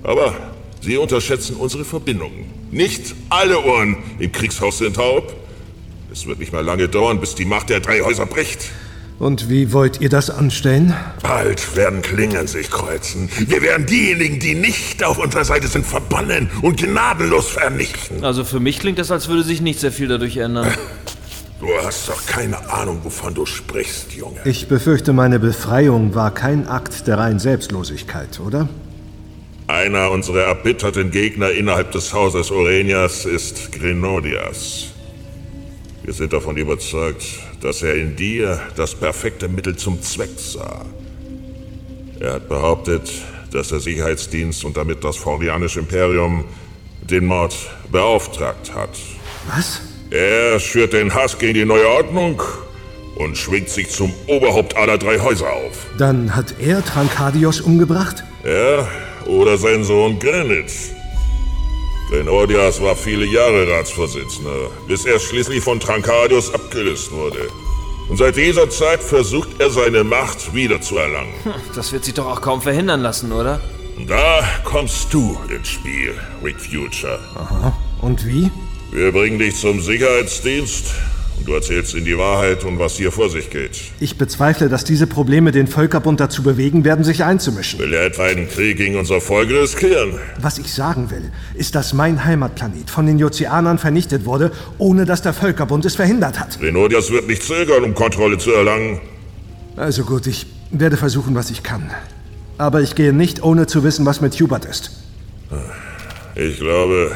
Aber Sie unterschätzen unsere Verbindungen. Nicht alle Ohren im Kriegshaus sind taub. Es wird nicht mal lange dauern, bis die Macht der drei Häuser bricht. Und wie wollt ihr das anstellen? Bald werden Klingen sich kreuzen. Wir werden diejenigen, die nicht auf unserer Seite sind, verbannen und gnadenlos vernichten. Also für mich klingt das, als würde sich nicht sehr viel dadurch ändern. Du hast doch keine Ahnung, wovon du sprichst, Junge. Ich befürchte, meine Befreiung war kein Akt der reinen Selbstlosigkeit, oder? Einer unserer erbitterten Gegner innerhalb des Hauses Orenias ist Grenodias. Wir sind davon überzeugt, dass er in dir das perfekte Mittel zum Zweck sah. Er hat behauptet, dass der Sicherheitsdienst und damit das Fordianische Imperium den Mord beauftragt hat. Was? Er schürt den Hass gegen die neue Ordnung und schwingt sich zum Oberhaupt aller drei Häuser auf. Dann hat er Trankadios umgebracht? Er oder sein Sohn Granitz. Grenodias war viele Jahre Ratsvorsitzender, bis er schließlich von Trankadius abgelöst wurde. Und seit dieser Zeit versucht er seine Macht wiederzuerlangen. Hm, Das wird sich doch auch kaum verhindern lassen, oder? Da kommst du ins Spiel, Rick Future. Aha. Und wie? Wir bringen dich zum Sicherheitsdienst du erzählst ihnen die Wahrheit und was hier vor sich geht. Ich bezweifle, dass diese Probleme den Völkerbund dazu bewegen werden, sich einzumischen. Will er etwa einen Krieg gegen unser Volk riskieren? Was ich sagen will, ist, dass mein Heimatplanet von den Jozianern vernichtet wurde, ohne dass der Völkerbund es verhindert hat. Renodias wird nicht zögern, um Kontrolle zu erlangen. Also gut, ich werde versuchen, was ich kann. Aber ich gehe nicht, ohne zu wissen, was mit Hubert ist. Ich glaube,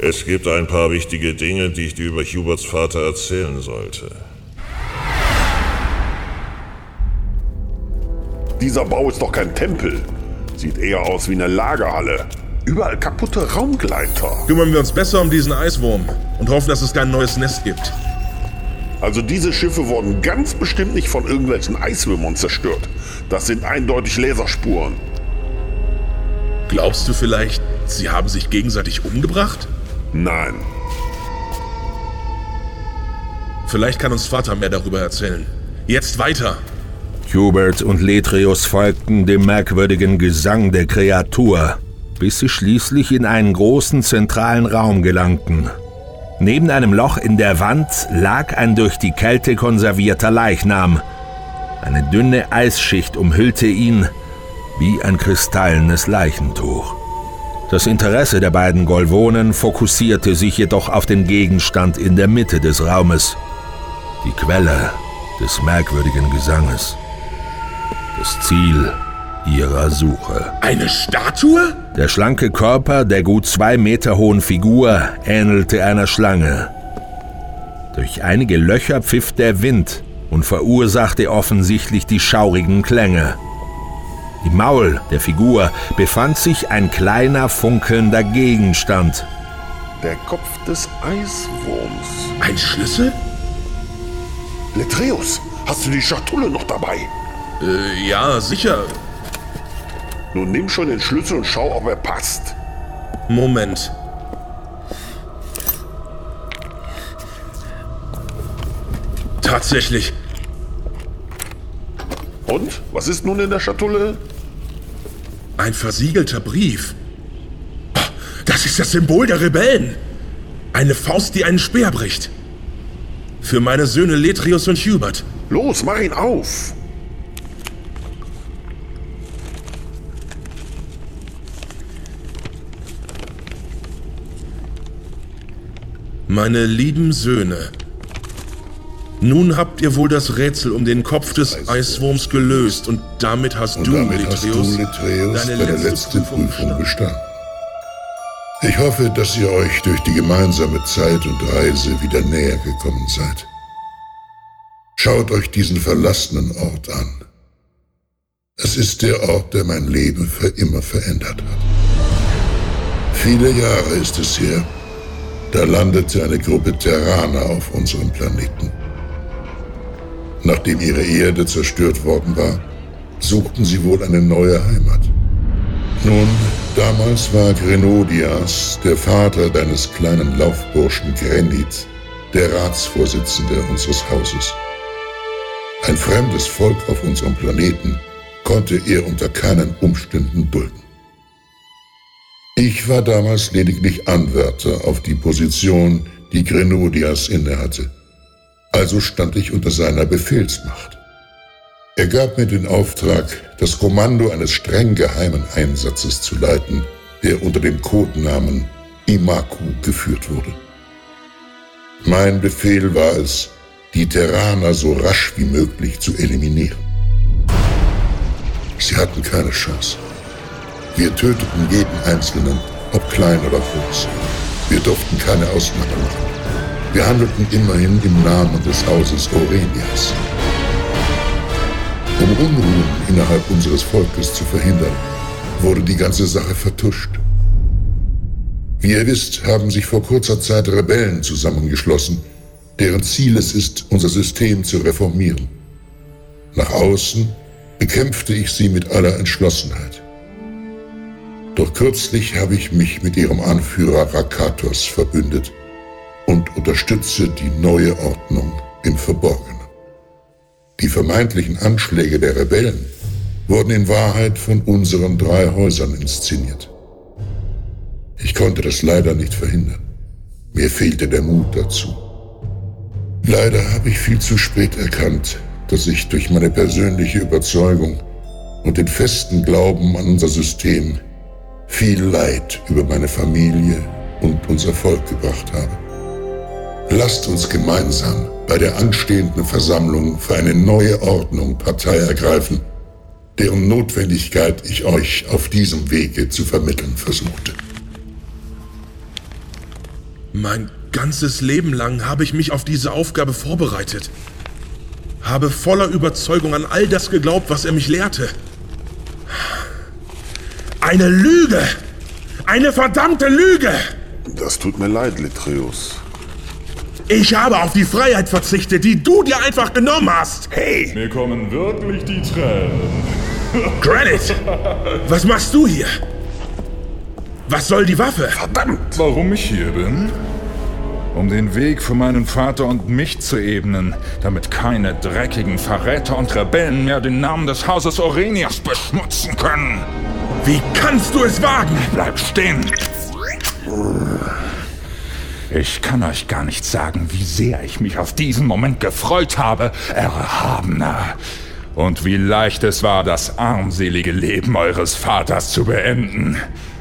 es gibt ein paar wichtige Dinge, die ich dir über Huberts Vater erzählen sollte. Dieser Bau ist doch kein Tempel. Sieht eher aus wie eine Lagerhalle. Überall kaputte Raumgleiter. Kümmern wir uns besser um diesen Eiswurm und hoffen, dass es kein neues Nest gibt. Also diese Schiffe wurden ganz bestimmt nicht von irgendwelchen Eiswürmern zerstört. Das sind eindeutig Laserspuren. Glaubst du vielleicht, sie haben sich gegenseitig umgebracht? Nein. Vielleicht kann uns Vater mehr darüber erzählen. Jetzt weiter. Hubert und Letreus folgten dem merkwürdigen Gesang der Kreatur, bis sie schließlich in einen großen zentralen Raum gelangten. Neben einem Loch in der Wand lag ein durch die Kälte konservierter Leichnam. Eine dünne Eisschicht umhüllte ihn wie ein kristallenes Leichentuch. Das Interesse der beiden Golvonen fokussierte sich jedoch auf den Gegenstand in der Mitte des Raumes. Die Quelle des merkwürdigen Gesanges. Das Ziel ihrer Suche. Eine Statue? Der schlanke Körper der gut zwei Meter hohen Figur ähnelte einer Schlange. Durch einige Löcher pfiff der Wind und verursachte offensichtlich die schaurigen Klänge. Im Maul der Figur befand sich ein kleiner funkelnder Gegenstand. Der Kopf des Eiswurms. Ein Schlüssel? Letreus, hast du die Schatulle noch dabei? Äh, ja, sicher. Nun nimm schon den Schlüssel und schau, ob er passt. Moment. Tatsächlich. Und? Was ist nun in der Schatulle? Ein versiegelter Brief. Das ist das Symbol der Rebellen. Eine Faust, die einen Speer bricht. Für meine Söhne Letrius und Hubert. Los, mach ihn auf! Meine lieben Söhne, nun habt ihr wohl das Rätsel um den Kopf des Eiswurms gelöst und damit hast Und du, damit hast du, Letreus, deine bei der letzte letzten Prüfung bestanden. Ich hoffe, dass ihr euch durch die gemeinsame Zeit und Reise wieder näher gekommen seid. Schaut euch diesen verlassenen Ort an. Es ist der Ort, der mein Leben für immer verändert hat. Viele Jahre ist es her, da landete eine Gruppe Terraner auf unserem Planeten. Nachdem ihre Erde zerstört worden war, suchten sie wohl eine neue Heimat. Nun, damals war Grenodias, der Vater deines kleinen Laufburschen Grenit, der Ratsvorsitzende unseres Hauses. Ein fremdes Volk auf unserem Planeten konnte er unter keinen Umständen dulden. Ich war damals lediglich Anwärter auf die Position, die Grenodias innehatte. Also stand ich unter seiner Befehlsmacht. Er gab mir den Auftrag, das Kommando eines streng geheimen Einsatzes zu leiten, der unter dem Codenamen Imaku geführt wurde. Mein Befehl war es, die Terraner so rasch wie möglich zu eliminieren. Sie hatten keine Chance. Wir töteten jeden Einzelnen, ob klein oder groß. Wir durften keine Ausnahme machen. Wir handelten immerhin im Namen des Hauses Aurelias. Um Unruhen innerhalb unseres Volkes zu verhindern, wurde die ganze Sache vertuscht. Wie ihr wisst, haben sich vor kurzer Zeit Rebellen zusammengeschlossen, deren Ziel es ist, unser System zu reformieren. Nach außen bekämpfte ich sie mit aller Entschlossenheit. Doch kürzlich habe ich mich mit ihrem Anführer Rakatos verbündet unterstütze die neue Ordnung im Verborgenen. Die vermeintlichen Anschläge der Rebellen wurden in Wahrheit von unseren drei Häusern inszeniert. Ich konnte das leider nicht verhindern. Mir fehlte der Mut dazu. Leider habe ich viel zu spät erkannt, dass ich durch meine persönliche Überzeugung und den festen Glauben an unser System viel Leid über meine Familie und unser Volk gebracht habe. Lasst uns gemeinsam bei der anstehenden Versammlung für eine neue Ordnung Partei ergreifen, deren Notwendigkeit ich euch auf diesem Wege zu vermitteln versuchte. Mein ganzes Leben lang habe ich mich auf diese Aufgabe vorbereitet. Habe voller Überzeugung an all das geglaubt, was er mich lehrte. Eine Lüge! Eine verdammte Lüge! Das tut mir leid, Letreus. Ich habe auf die Freiheit verzichtet, die du dir einfach genommen hast. Hey! Mir kommen wirklich die Tränen. Granite! Was machst du hier? Was soll die Waffe? Verdammt! Warum ich hier bin? Um den Weg für meinen Vater und mich zu ebnen, damit keine dreckigen Verräter und Rebellen mehr den Namen des Hauses Orenias beschmutzen können. Wie kannst du es wagen? Bleib stehen! Ich kann euch gar nicht sagen, wie sehr ich mich auf diesen Moment gefreut habe, Erhabener. Und wie leicht es war, das armselige Leben eures Vaters zu beenden.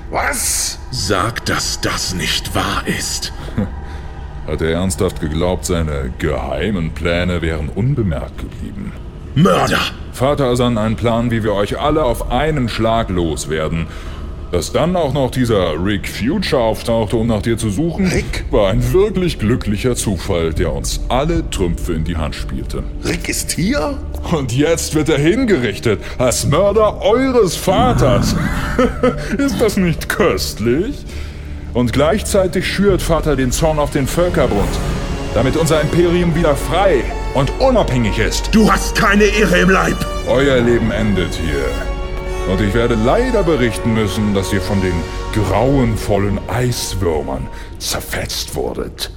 Was? Sag, dass das nicht wahr ist. Hat er ernsthaft geglaubt, seine geheimen Pläne wären unbemerkt geblieben? Mörder! Vater ersann einen Plan, wie wir euch alle auf einen Schlag loswerden. Dass dann auch noch dieser Rick Future auftauchte, um nach dir zu suchen, Rick? war ein wirklich glücklicher Zufall, der uns alle Trümpfe in die Hand spielte. Rick ist hier? Und jetzt wird er hingerichtet als Mörder eures Vaters. ist das nicht köstlich? Und gleichzeitig schürt Vater den Zorn auf den Völkerbund, damit unser Imperium wieder frei und unabhängig ist. Du hast keine Ehre im Leib! Euer Leben endet hier. Und ich werde leider berichten müssen, dass ihr von den grauenvollen Eiswürmern zerfetzt wurdet.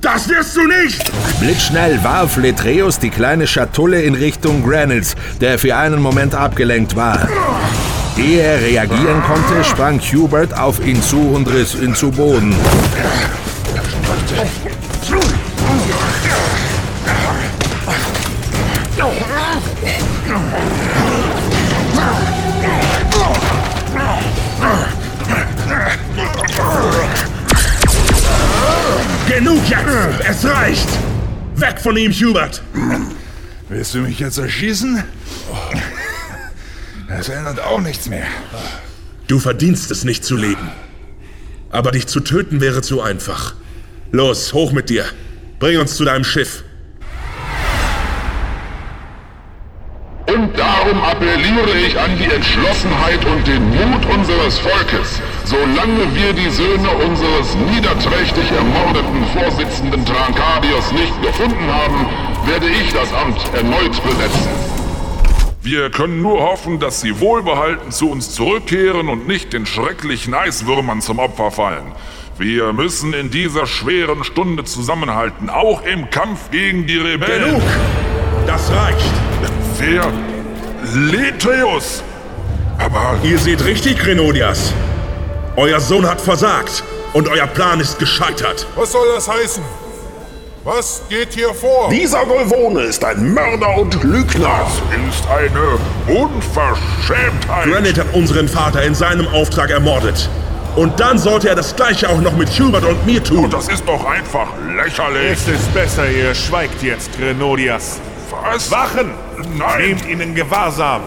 Das wirst du nicht! Blitzschnell warf Letreus die kleine Schatulle in Richtung Granitz, der für einen Moment abgelenkt war. Ehe er reagieren konnte, sprang Hubert auf ihn zu und riss ihn zu Boden. Genug jetzt! Es reicht! Weg von ihm, Hubert! Willst du mich jetzt erschießen? Das ändert auch nichts mehr. Du verdienst es nicht zu leben. Aber dich zu töten wäre zu einfach. Los, hoch mit dir. Bring uns zu deinem Schiff. Darum appelliere ich an die Entschlossenheit und den Mut unseres Volkes. Solange wir die Söhne unseres niederträchtig ermordeten Vorsitzenden Trankadios nicht gefunden haben, werde ich das Amt erneut besetzen. Wir können nur hoffen, dass sie wohlbehalten zu uns zurückkehren und nicht den schrecklichen Eiswürmern zum Opfer fallen. Wir müssen in dieser schweren Stunde zusammenhalten, auch im Kampf gegen die Rebellen. Genug! Das reicht! Wer? Letreus! Aber Ihr seht richtig, Grenodias. Euer Sohn hat versagt und euer Plan ist gescheitert. Was soll das heißen? Was geht hier vor? Dieser Golvone ist ein Mörder und Lügner. Das ist eine Unverschämtheit. Granite hat unseren Vater in seinem Auftrag ermordet. Und dann sollte er das gleiche auch noch mit Hubert und mir tun. Und das ist doch einfach lächerlich. Es ist besser, ihr schweigt jetzt, Grenodias. Was? Wachen! Nein! Nehmt ihn in Gewahrsam!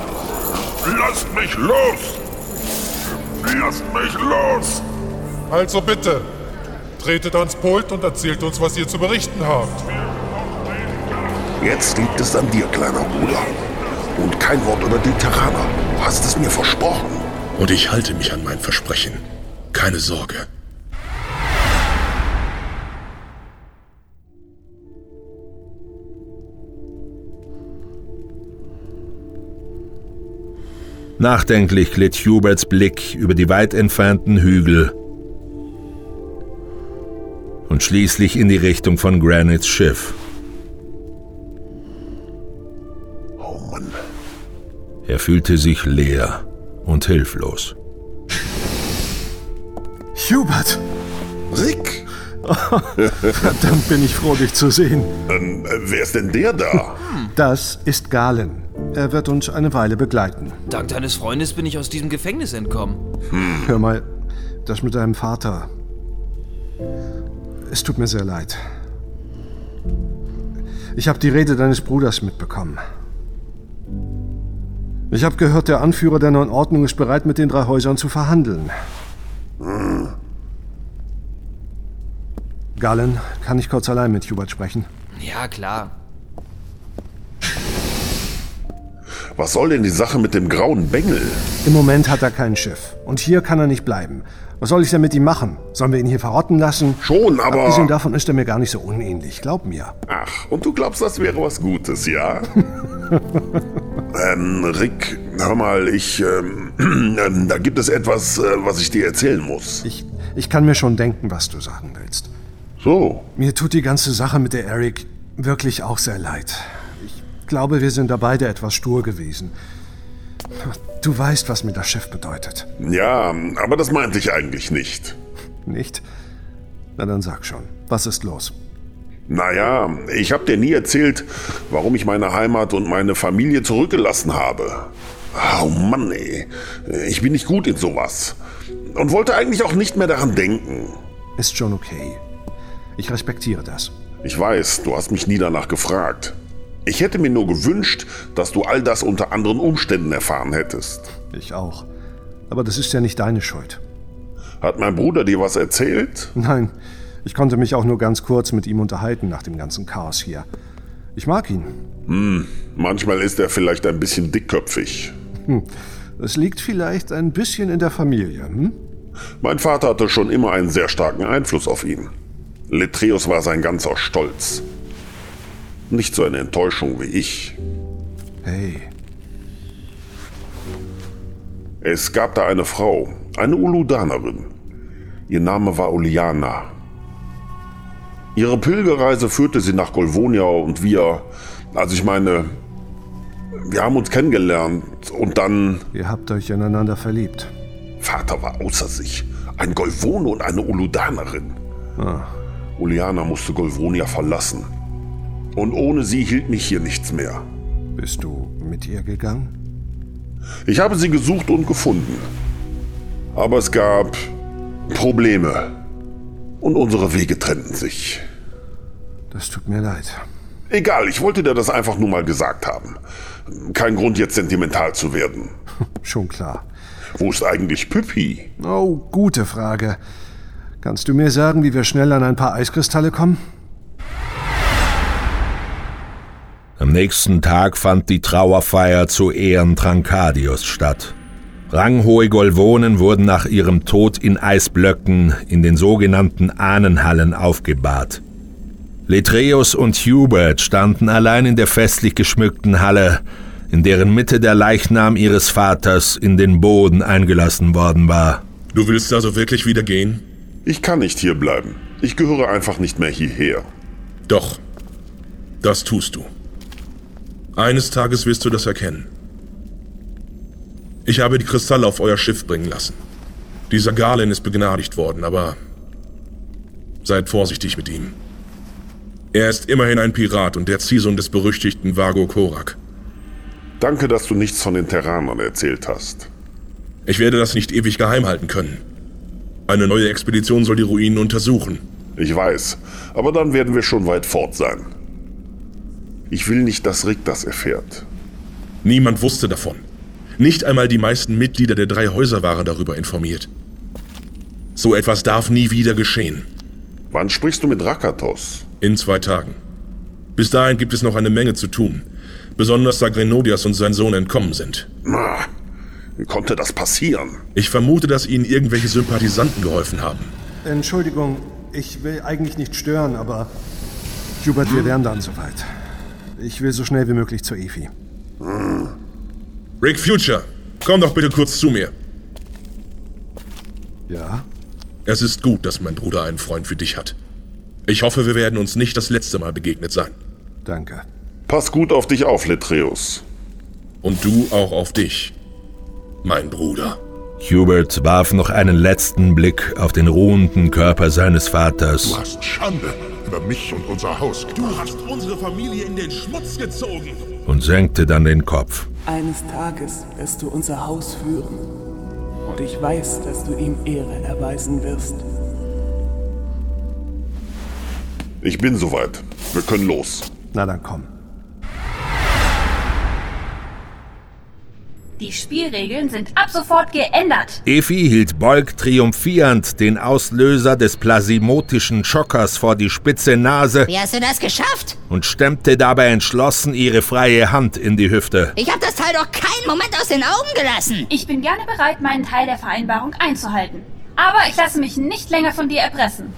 Lasst mich los! Lasst mich los! Also bitte, tretet ans Pult und erzählt uns, was ihr zu berichten habt. Jetzt liegt es an dir, kleiner Bruder. Und kein Wort über die Terraner. Du hast es mir versprochen. Und ich halte mich an mein Versprechen. Keine Sorge. Nachdenklich glitt Huberts Blick über die weit entfernten Hügel und schließlich in die Richtung von Granits Schiff. Oh Mann. Er fühlte sich leer und hilflos. Hubert! Rick! Verdammt bin ich froh, dich zu sehen. Ähm, wer ist denn der da? Das ist Galen. Er wird uns eine Weile begleiten. Dank deines Freundes bin ich aus diesem Gefängnis entkommen. Hör mal, das mit deinem Vater. Es tut mir sehr leid. Ich habe die Rede deines Bruders mitbekommen. Ich habe gehört, der Anführer der Neuen Ordnung ist bereit, mit den drei Häusern zu verhandeln. Galen, kann ich kurz allein mit Hubert sprechen? Ja, klar. Was soll denn die Sache mit dem grauen Bengel? Im Moment hat er kein Schiff. Und hier kann er nicht bleiben. Was soll ich denn mit ihm machen? Sollen wir ihn hier verrotten lassen? Schon, aber... Abgesehen davon ist er mir gar nicht so unähnlich, glaub mir. Ach, und du glaubst, das wäre was Gutes, ja? ähm, Rick, hör mal, ich... Ähm, ähm, da gibt es etwas, äh, was ich dir erzählen muss. Ich, ich kann mir schon denken, was du sagen willst. So? Mir tut die ganze Sache mit der Eric wirklich auch sehr leid. Ich glaube, wir sind da beide etwas stur gewesen. Du weißt, was mir das Schiff bedeutet. Ja, aber das meinte ich eigentlich nicht. Nicht? Na dann sag schon. Was ist los? Naja, ich hab dir nie erzählt, warum ich meine Heimat und meine Familie zurückgelassen habe. Oh Mann, ey. Ich bin nicht gut in sowas. Und wollte eigentlich auch nicht mehr daran denken. Ist schon okay. Ich respektiere das. Ich weiß, du hast mich nie danach gefragt. Ich hätte mir nur gewünscht, dass du all das unter anderen Umständen erfahren hättest. Ich auch. Aber das ist ja nicht deine Schuld. Hat mein Bruder dir was erzählt? Nein, ich konnte mich auch nur ganz kurz mit ihm unterhalten nach dem ganzen Chaos hier. Ich mag ihn. Hm, manchmal ist er vielleicht ein bisschen dickköpfig. Hm. Es liegt vielleicht ein bisschen in der Familie, hm? Mein Vater hatte schon immer einen sehr starken Einfluss auf ihn. Letreus war sein ganzer Stolz. Nicht so eine Enttäuschung wie ich. Hey. Es gab da eine Frau, eine Uludanerin. Ihr Name war Uliana. Ihre Pilgerreise führte sie nach Golvonia und wir, also ich meine, wir haben uns kennengelernt und dann... Ihr habt euch ineinander verliebt. Vater war außer sich. Ein Golvone und eine Uludanerin. Ah. Uliana musste Golvonia verlassen. Und ohne sie hielt mich hier nichts mehr. Bist du mit ihr gegangen? Ich habe sie gesucht und gefunden. Aber es gab Probleme. Und unsere Wege trennten sich. Das tut mir leid. Egal, ich wollte dir das einfach nur mal gesagt haben. Kein Grund jetzt sentimental zu werden. Schon klar. Wo ist eigentlich Püppi? Oh, gute Frage. Kannst du mir sagen, wie wir schnell an ein paar Eiskristalle kommen? Am nächsten Tag fand die Trauerfeier zu Ehren Trankadios statt. Ranghohe Golvonen wurden nach ihrem Tod in Eisblöcken in den sogenannten Ahnenhallen aufgebahrt. Letreus und Hubert standen allein in der festlich geschmückten Halle, in deren Mitte der Leichnam ihres Vaters in den Boden eingelassen worden war. Du willst also wirklich wieder gehen? Ich kann nicht hier bleiben. Ich gehöre einfach nicht mehr hierher. Doch, das tust du. Eines Tages wirst du das erkennen. Ich habe die Kristalle auf euer Schiff bringen lassen. Dieser Galen ist begnadigt worden, aber seid vorsichtig mit ihm. Er ist immerhin ein Pirat und der Ziehsohn des berüchtigten Vago Korak. Danke, dass du nichts von den Terranern erzählt hast. Ich werde das nicht ewig geheim halten können. Eine neue Expedition soll die Ruinen untersuchen. Ich weiß, aber dann werden wir schon weit fort sein. Ich will nicht, dass Rick das erfährt. Niemand wusste davon. Nicht einmal die meisten Mitglieder der drei Häuser waren darüber informiert. So etwas darf nie wieder geschehen. Wann sprichst du mit Rakatos? In zwei Tagen. Bis dahin gibt es noch eine Menge zu tun. Besonders da Grenodias und sein Sohn entkommen sind. Na, wie konnte das passieren? Ich vermute, dass ihnen irgendwelche Sympathisanten geholfen haben. Entschuldigung, ich will eigentlich nicht stören, aber Hubert, wir wären dann soweit. Ich will so schnell wie möglich zur Efi. Rick Future, komm doch bitte kurz zu mir. Ja? Es ist gut, dass mein Bruder einen Freund wie dich hat. Ich hoffe, wir werden uns nicht das letzte Mal begegnet sein. Danke. Pass gut auf dich auf, Letreus. Und du auch auf dich, mein Bruder. Hubert warf noch einen letzten Blick auf den ruhenden Körper seines Vaters. Du hast Schande über mich und unser Haus Du hast unsere Familie in den Schmutz gezogen. und senkte dann den Kopf. Eines Tages wirst du unser Haus führen. Und ich weiß, dass du ihm Ehre erweisen wirst. Ich bin soweit. Wir können los. Na dann komm. Die Spielregeln sind ab sofort geändert. Efi hielt Bolk triumphierend den Auslöser des plasimotischen Schockers vor die spitze Nase Wie hast du das geschafft? und stemmte dabei entschlossen ihre freie Hand in die Hüfte. Ich habe das Teil doch keinen Moment aus den Augen gelassen. Ich bin gerne bereit, meinen Teil der Vereinbarung einzuhalten. Aber ich lasse mich nicht länger von dir erpressen.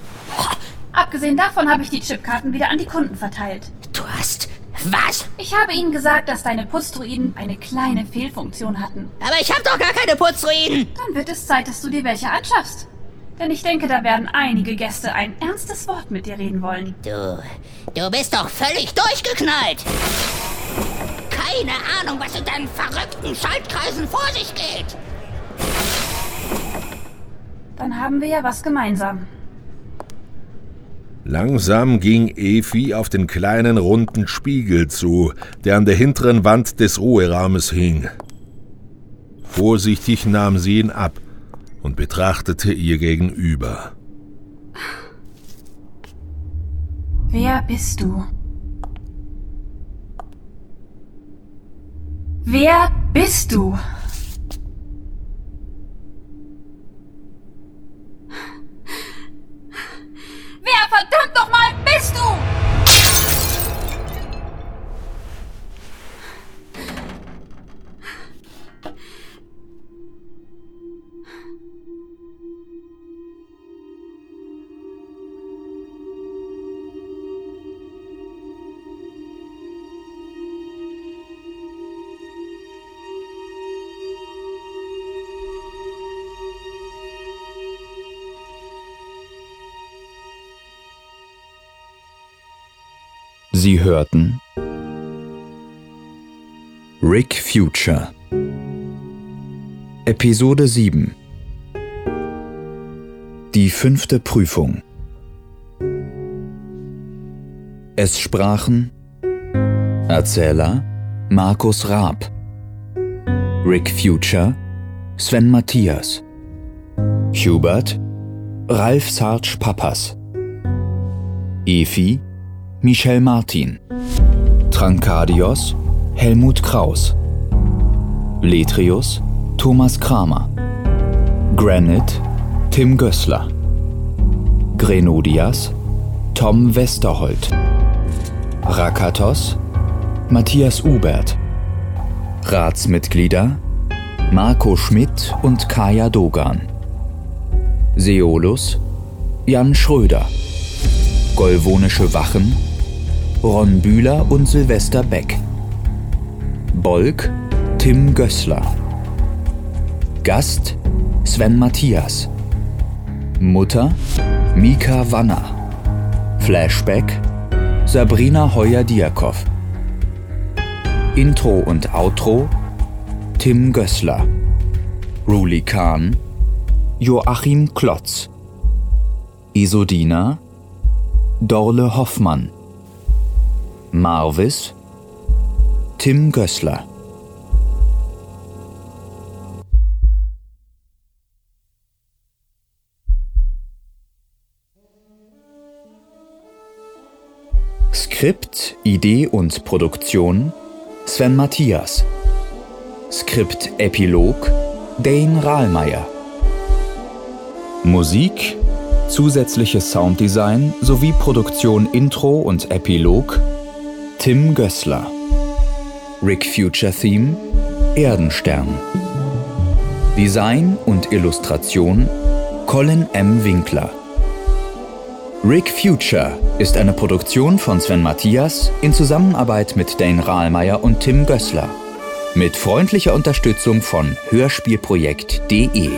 Abgesehen davon habe ich die Chipkarten wieder an die Kunden verteilt. Du hast... Was? Ich habe ihnen gesagt, dass deine Putzdruiden eine kleine Fehlfunktion hatten. Aber ich habe doch gar keine Putzruinen. Dann wird es Zeit, dass du dir welche anschaffst. Denn ich denke, da werden einige Gäste ein ernstes Wort mit dir reden wollen. Du, du bist doch völlig durchgeknallt. Keine Ahnung, was in deinen verrückten Schaltkreisen vor sich geht. Dann haben wir ja was gemeinsam. Langsam ging Efi auf den kleinen runden Spiegel zu, der an der hinteren Wand des Ruheraumes hing. Vorsichtig nahm sie ihn ab und betrachtete ihr gegenüber. Wer bist du? Wer bist du? Hörten. Rick Future. Episode 7 Die fünfte Prüfung. Es sprachen Erzähler Markus Raab Rick Future Sven Matthias Hubert Ralf Sarge Pappas Efi Michel Martin. Trankadios Helmut Kraus. Letrius Thomas Kramer. Granite Tim Gößler Grenodias Tom Westerholt. Rakatos Matthias Ubert. Ratsmitglieder Marco Schmidt und Kaya Dogan. Seolus Jan Schröder. Golvonische Wachen Ron Bühler und Silvester Beck. Bolk Tim Gößler Gast Sven Matthias. Mutter Mika Wanner. Flashback Sabrina Heuer-Diakow Intro und Outro Tim Gößler Ruli Kahn Joachim Klotz. Isodina Dorle Hoffmann Marvis Tim Gößler Skript, Idee und Produktion Sven Matthias. Skript Epilog Dane Rahlmeier. Musik, zusätzliches Sounddesign sowie Produktion Intro und Epilog Tim Gößler. Rick Future Theme Erdenstern. Design und Illustration Colin M. Winkler. Rick Future ist eine Produktion von Sven Matthias in Zusammenarbeit mit Dane Rahlmeier und Tim Gößler. Mit freundlicher Unterstützung von Hörspielprojekt.de.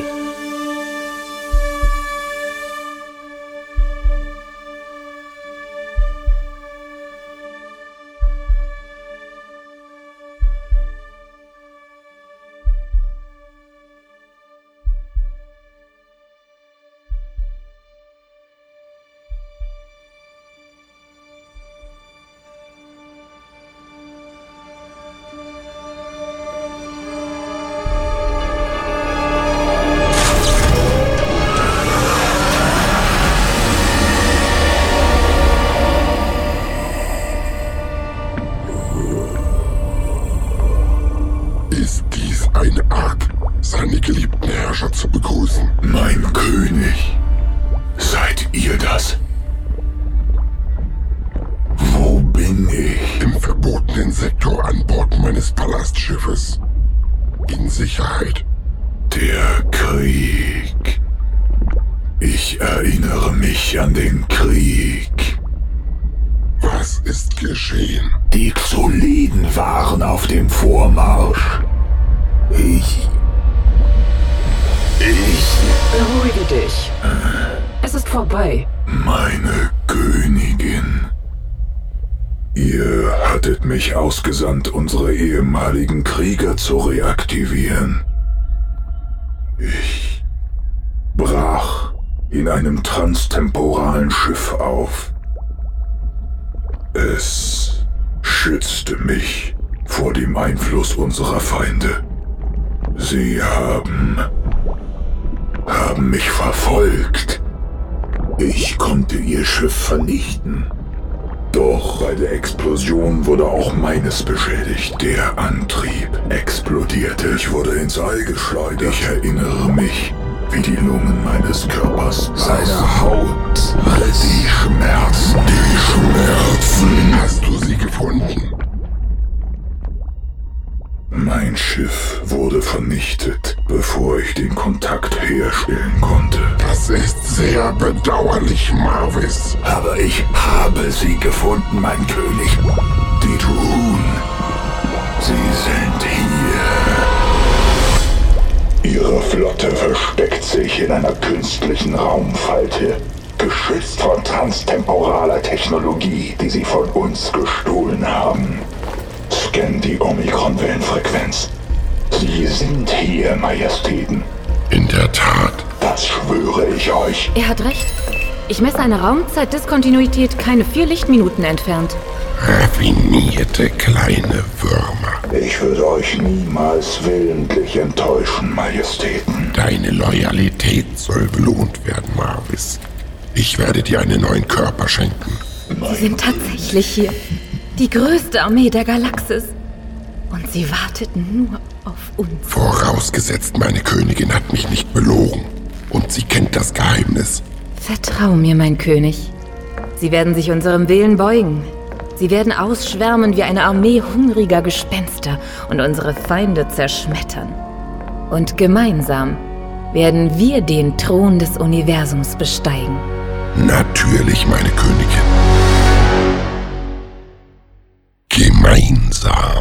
vernichten. Doch bei der Explosion wurde auch meines beschädigt. Der Antrieb explodierte. Ich wurde ins All geschleudert. Ich erinnere mich, wie die Lungen meines Körpers seine Haut. Die Schmerzen. Die Schmerzen. Hast du sie gefunden? Mein Schiff wurde vernichtet, bevor ich den Kontakt herstellen konnte. Das ist sehr bedauerlich, Marvis. Aber ich habe sie gefunden, mein König. Die Druun. Sie sind hier. Ihre Flotte versteckt sich in einer künstlichen Raumfalte, geschützt von transtemporaler Technologie, die sie von uns gestohlen haben. Scan die Omikron-Wellenfrequenz. Sie sind hier, Majestäten. In der Tat. Das schwöre ich euch. Er hat recht. Ich messe eine Raumzeitdiskontinuität keine vier Lichtminuten entfernt. Raffinierte kleine Würmer. Ich würde euch niemals willentlich enttäuschen, Majestäten. Deine Loyalität soll belohnt werden, Marvis. Ich werde dir einen neuen Körper schenken. Sie sind tatsächlich hier. Die größte Armee der Galaxis. Und sie warteten nur auf uns. Vorausgesetzt, meine Königin hat mich nicht belogen. Und sie kennt das Geheimnis. Vertrau mir, mein König. Sie werden sich unserem Willen beugen. Sie werden ausschwärmen wie eine Armee hungriger Gespenster und unsere Feinde zerschmettern. Und gemeinsam werden wir den Thron des Universums besteigen. Natürlich, meine Königin. Gemeinsam.